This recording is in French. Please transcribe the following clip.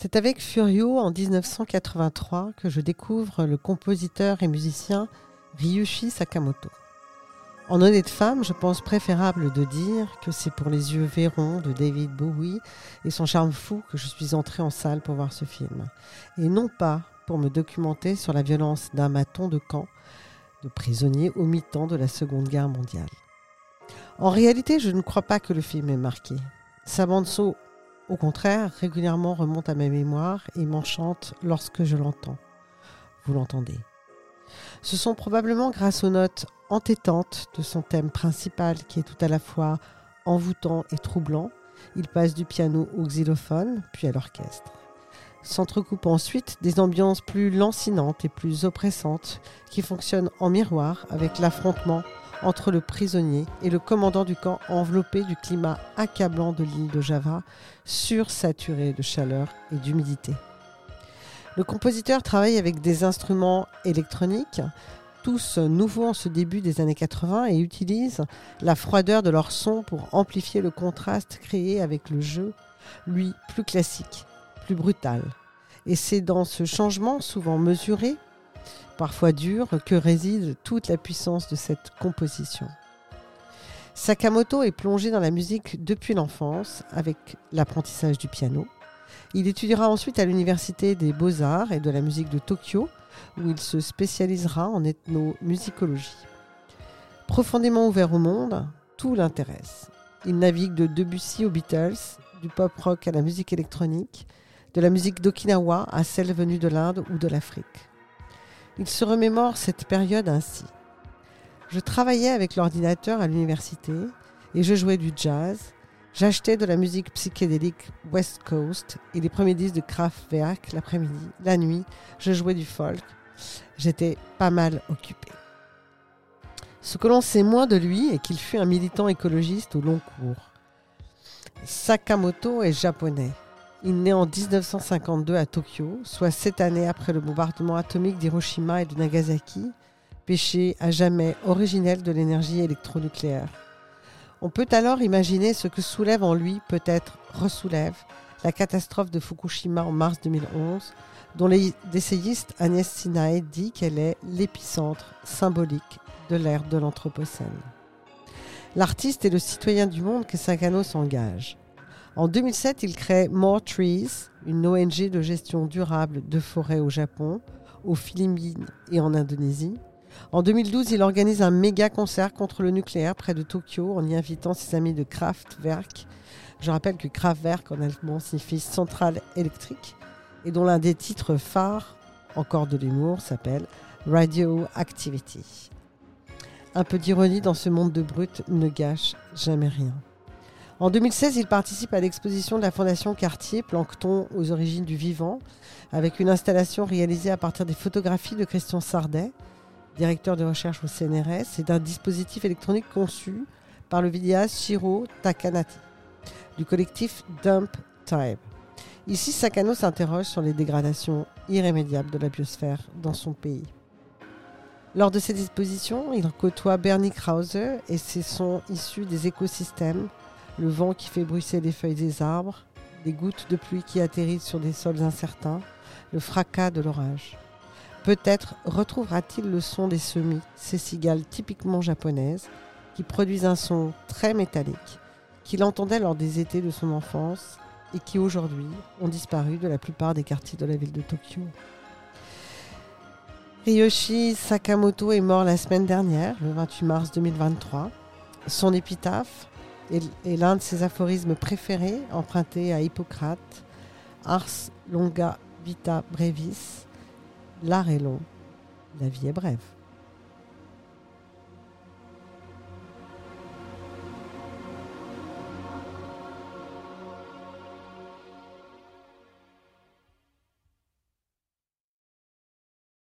C'est avec Furio en 1983 que je découvre le compositeur et musicien Ryushi Sakamoto. En honnête femme, je pense préférable de dire que c'est pour les yeux verrons de David Bowie et son charme fou que je suis entrée en salle pour voir ce film. Et non pas pour me documenter sur la violence d'un maton de camp de prisonniers au mi-temps de la Seconde Guerre mondiale. En réalité, je ne crois pas que le film ait marqué. Sa au contraire, régulièrement remonte à ma mémoire et m'enchante lorsque je l'entends. Vous l'entendez. Ce sont probablement grâce aux notes entêtantes de son thème principal qui est tout à la fois envoûtant et troublant. Il passe du piano au xylophone, puis à l'orchestre. S'entrecoupent ensuite des ambiances plus lancinantes et plus oppressantes qui fonctionnent en miroir avec l'affrontement entre le prisonnier et le commandant du camp enveloppé du climat accablant de l'île de Java, sursaturé de chaleur et d'humidité. Le compositeur travaille avec des instruments électroniques, tous nouveaux en ce début des années 80, et utilise la froideur de leur son pour amplifier le contraste créé avec le jeu, lui plus classique, plus brutal. Et c'est dans ce changement, souvent mesuré, parfois dur, que réside toute la puissance de cette composition. Sakamoto est plongé dans la musique depuis l'enfance avec l'apprentissage du piano, il étudiera ensuite à l'Université des Beaux-Arts et de la musique de Tokyo, où il se spécialisera en ethnomusicologie. Profondément ouvert au monde, tout l'intéresse. Il navigue de Debussy aux Beatles, du pop rock à la musique électronique, de la musique d'Okinawa à celle venue de l'Inde ou de l'Afrique. Il se remémore cette période ainsi. Je travaillais avec l'ordinateur à l'université et je jouais du jazz, J'achetais de la musique psychédélique West Coast et les premiers disques de Kraftwerk l'après-midi. La nuit, je jouais du folk. J'étais pas mal occupé. Ce que l'on sait moins de lui est qu'il fut un militant écologiste au long cours. Sakamoto est japonais. Il naît en 1952 à Tokyo, soit sept années après le bombardement atomique d'Hiroshima et de Nagasaki, péché à jamais originel de l'énergie électronucléaire. On peut alors imaginer ce que soulève en lui, peut-être ressoulève, la catastrophe de Fukushima en mars 2011, dont l'essayiste Agnès Sinaï dit qu'elle est l'épicentre symbolique de l'ère de l'Anthropocène. L'artiste est le citoyen du monde que Sakano s'engage. En 2007, il crée More Trees, une ONG de gestion durable de forêts au Japon, aux Philippines et en Indonésie. En 2012, il organise un méga concert contre le nucléaire près de Tokyo en y invitant ses amis de Kraftwerk. Je rappelle que Kraftwerk en allemand signifie centrale électrique et dont l'un des titres phares, encore de l'humour, s'appelle Radio Activity. Un peu d'ironie dans ce monde de brut ne gâche jamais rien. En 2016, il participe à l'exposition de la Fondation Cartier, Plancton aux origines du vivant, avec une installation réalisée à partir des photographies de Christian Sardet, directeur de recherche au CNRS, et d'un dispositif électronique conçu par le vidéaste Shiro Takanati du collectif Dump Time. Ici, Sakano s'interroge sur les dégradations irrémédiables de la biosphère dans son pays. Lors de ces expositions, il côtoie Bernie Krause et ses sons issus des écosystèmes, le vent qui fait bruisser les feuilles des arbres, les gouttes de pluie qui atterrissent sur des sols incertains, le fracas de l'orage. Peut-être retrouvera-t-il le son des semis, ces cigales typiquement japonaises, qui produisent un son très métallique, qu'il entendait lors des étés de son enfance et qui aujourd'hui ont disparu de la plupart des quartiers de la ville de Tokyo. Ryoshi Sakamoto est mort la semaine dernière, le 28 mars 2023. Son épitaphe est, l'un de ses aphorismes préférés, emprunté à Hippocrate, Ars longa vita brevis, L'art est long, la vie est brève.